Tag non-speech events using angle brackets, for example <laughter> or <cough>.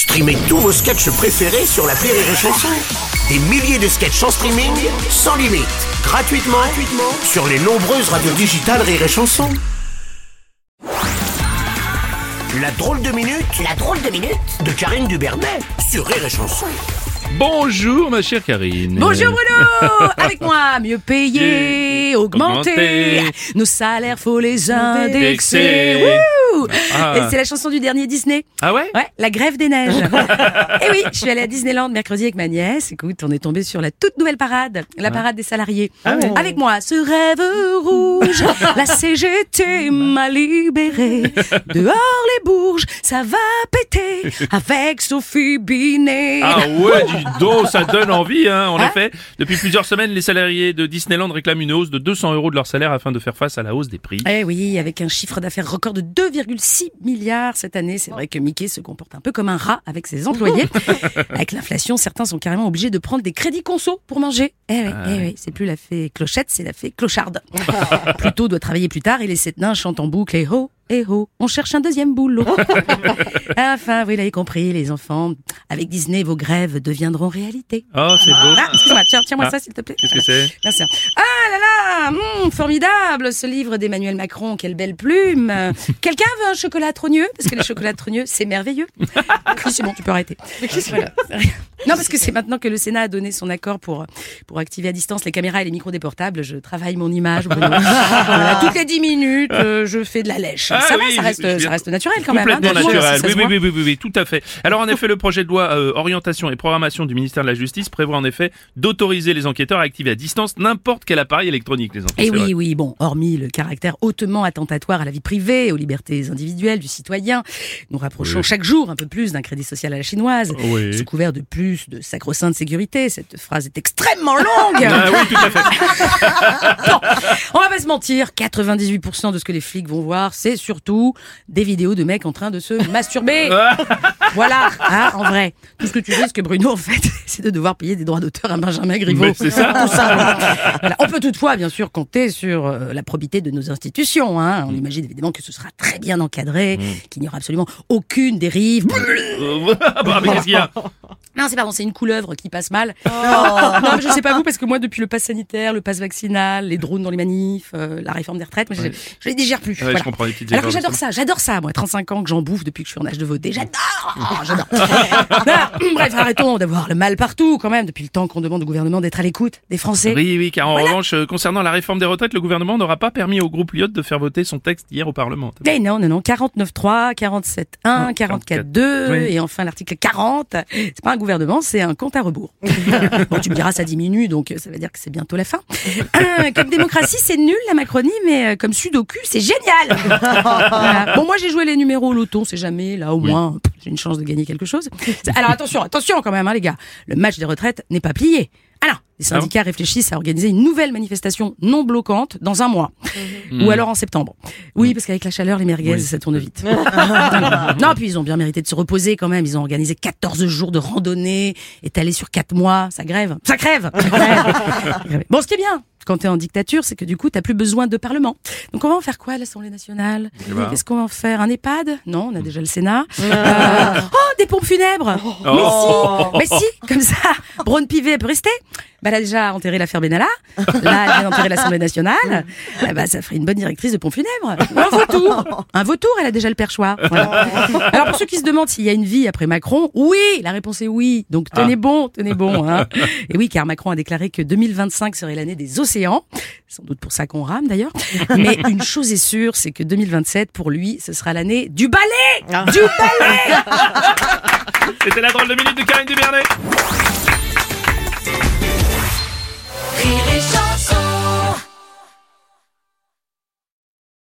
Streamez tous vos sketchs préférés sur la Rire et Chanson. Des milliers de sketchs en streaming, sans limite, gratuitement, gratuitement sur les nombreuses radios digitales Rire et Chanson. La drôle de minute, la drôle de minute de Karine Dubernet sur Rire et Chanson. Bonjour ma chère Karine. Bonjour Bruno <laughs> Avec moi, mieux payé, augmenté, Augmenté. nos salaires faut les indexer. Indexer. Wouh Ah. Et c'est la chanson du dernier Disney. Ah ouais Ouais, la grève des neiges. <laughs> Et oui, je suis allée à Disneyland mercredi avec ma nièce. Écoute, on est tombé sur la toute nouvelle parade, la parade des salariés. Avec moi, ce rêve rouge, <laughs> la CGT m'a libéré. Dehors les bourges, ça va péter avec Sophie Binet. Ah ouais, dis donc, ça donne envie, hein. En Hein effet, depuis plusieurs semaines, les salariés de Disneyland réclament une hausse de 200 euros de leur salaire afin de faire face à la hausse des prix. Eh oui, avec un chiffre d'affaires record de 2,6 milliards cette année. C'est vrai que Mickey se comporte un peu comme un rat avec ses employés. <laughs> avec l'inflation, certains sont carrément obligés de prendre des crédits conso pour manger. Eh oui, eh oui, c'est plus la fée clochette, c'est la fée clocharde. <laughs> Pluto doit travailler plus tard et les sept nains chantent en boucle et ho, et ho, on cherche un deuxième boulot. <laughs> enfin, vous l'avez compris, les enfants, avec Disney, vos grèves deviendront réalité. Oh, c'est beau. Ah, excuse-moi, tiens, tiens-moi Ah. ça s'il te plaît. Qu'est-ce que c'est? Merci. Ah là là, hum, formidable ce livre d'Emmanuel Macron, quelle belle plume. <laughs> Quelqu'un veut un chocolat trogneux? Parce que les chocolats trogneux, c'est merveilleux. <laughs> Oui, c'est bon, tu peux arrêter. Voilà. Non, parce que c'est maintenant que le Sénat a donné son accord pour, pour activer à distance les caméras et les micros des portables. Je travaille mon image. <laughs> Voilà, toutes les 10 minutes, euh, je fais de la lèche. Ah ça va, oui, ça reste, ça reste naturel quand même. hein, Complètement de- naturel. Oui, oui, oui, oui, oui, tout à fait. Alors en effet, le projet de loi euh, orientation et programmation du ministère de la Justice prévoit en effet d'autoriser les enquêteurs à activer à distance n'importe quel appareil électronique. Les enfants, Et c'est oui, oui, bon, hormis le caractère hautement attentatoire à la vie privée, aux libertés individuelles du citoyen, nous rapprochons Oui. chaque jour un peu plus d'un crédit social à la chinoise, Oui. sous couvert de plus de sacro-sainte sécurité. Cette phrase est extrêmement longue. Ah oui, tout à fait. <laughs> Bon, on va pas se mentir, 98% de ce que les flics vont voir, c'est surtout des vidéos de mecs en train de se <laughs> masturber. <laughs> voilà, hein, en vrai. Tout ce que tu risques, Bruno, en fait, c'est de devoir payer des droits d'auteur à Benjamin Griveaux. C'est ça. Tout ça. Voilà. On peut toutefois, bien sûr, compter sur euh, la probité de nos institutions. Hein. On imagine évidemment que ce sera très bien encadré, qu'il n'y aura absolument aucune dérive. Euh, bah, mais qu'est-ce qu'il y a? Non, c'est pardon, c'est une couleuvre qui passe mal. non, mais je sais pas vous, parce que moi, depuis le pass sanitaire, le pass vaccinal, les drones dans les manifs, euh, la réforme des retraites, moi, je, je les digère plus. Ouais, Voilà. je comprends les petites Alors que j'adore ça. j'adore ça, moi, 35 ans que j'en bouffe depuis que je suis en âge de voter. J'adore Oh, <laughs> J'adore. Bref, arrêtons d'avoir le mal partout, quand même, depuis le temps qu'on demande au gouvernement d'être à l'écoute des Français. Oui, oui, car en revanche, euh, concernant la réforme des retraites, le gouvernement n'aura pas permis au groupe Lyot de faire voter son texte hier au Parlement. Mais non, non, non, 49.3, 47.1, 44.2, Oui. et enfin l'article 40. C'est pas un gouvernement, c'est un compte à rebours. <laughs> bon, tu me diras, ça diminue, donc euh, ça veut dire que c'est bientôt la fin. Euh, comme démocratie, c'est nul la Macronie, mais euh, comme sudoku, c'est génial. Voilà. Bon, moi j'ai joué les numéros au loto, on sait jamais, là au moins j'ai une chance de gagner quelque chose. Alors attention, attention quand même, hein, les gars. Le match des retraites n'est pas plié. Les syndicats réfléchissent à organiser une nouvelle manifestation non bloquante dans un mois. Ou alors en septembre. Oui, parce qu'avec la chaleur, les merguez, ça tourne vite. <laughs> non, puis ils ont bien mérité de se reposer quand même. Ils ont organisé 14 jours de randonnée, étalés sur 4 mois. Ça grève. Ça crève. Ça crève. <laughs> bon, ce qui est bien, quand t'es en dictature, c'est que du coup, t'as plus besoin de parlement. Donc, on va en faire quoi à l'Assemblée nationale? Ben. Qu'est-ce qu'on va en faire? Un EHPAD? Non, on a déjà le Sénat. Euh, oh, des pompes funèbres Oh. Mais si, mais si, comme ça, Braun Pivet peut rester. Bah, elle a déjà enterré l'affaire Benalla. Là, elle vient d'enterrer l'Assemblée nationale. Bah, ça ferait une bonne directrice de pompes funèbres. Ou un vautour. Un vautour, elle a déjà le perchoir. Voilà. Alors, pour ceux qui se demandent s'il y a une vie après Macron, oui, la réponse est oui. Donc, tenez bon, tenez bon. Hein. Et oui, car Macron a déclaré que 2025 serait l'année des océans. Sans doute pour ça qu'on rame d'ailleurs. Mais une chose est sûre, c'est que 2027, pour lui, ce sera l'année du balai Du balai C'était la drôle de minute de Karine Dubernet.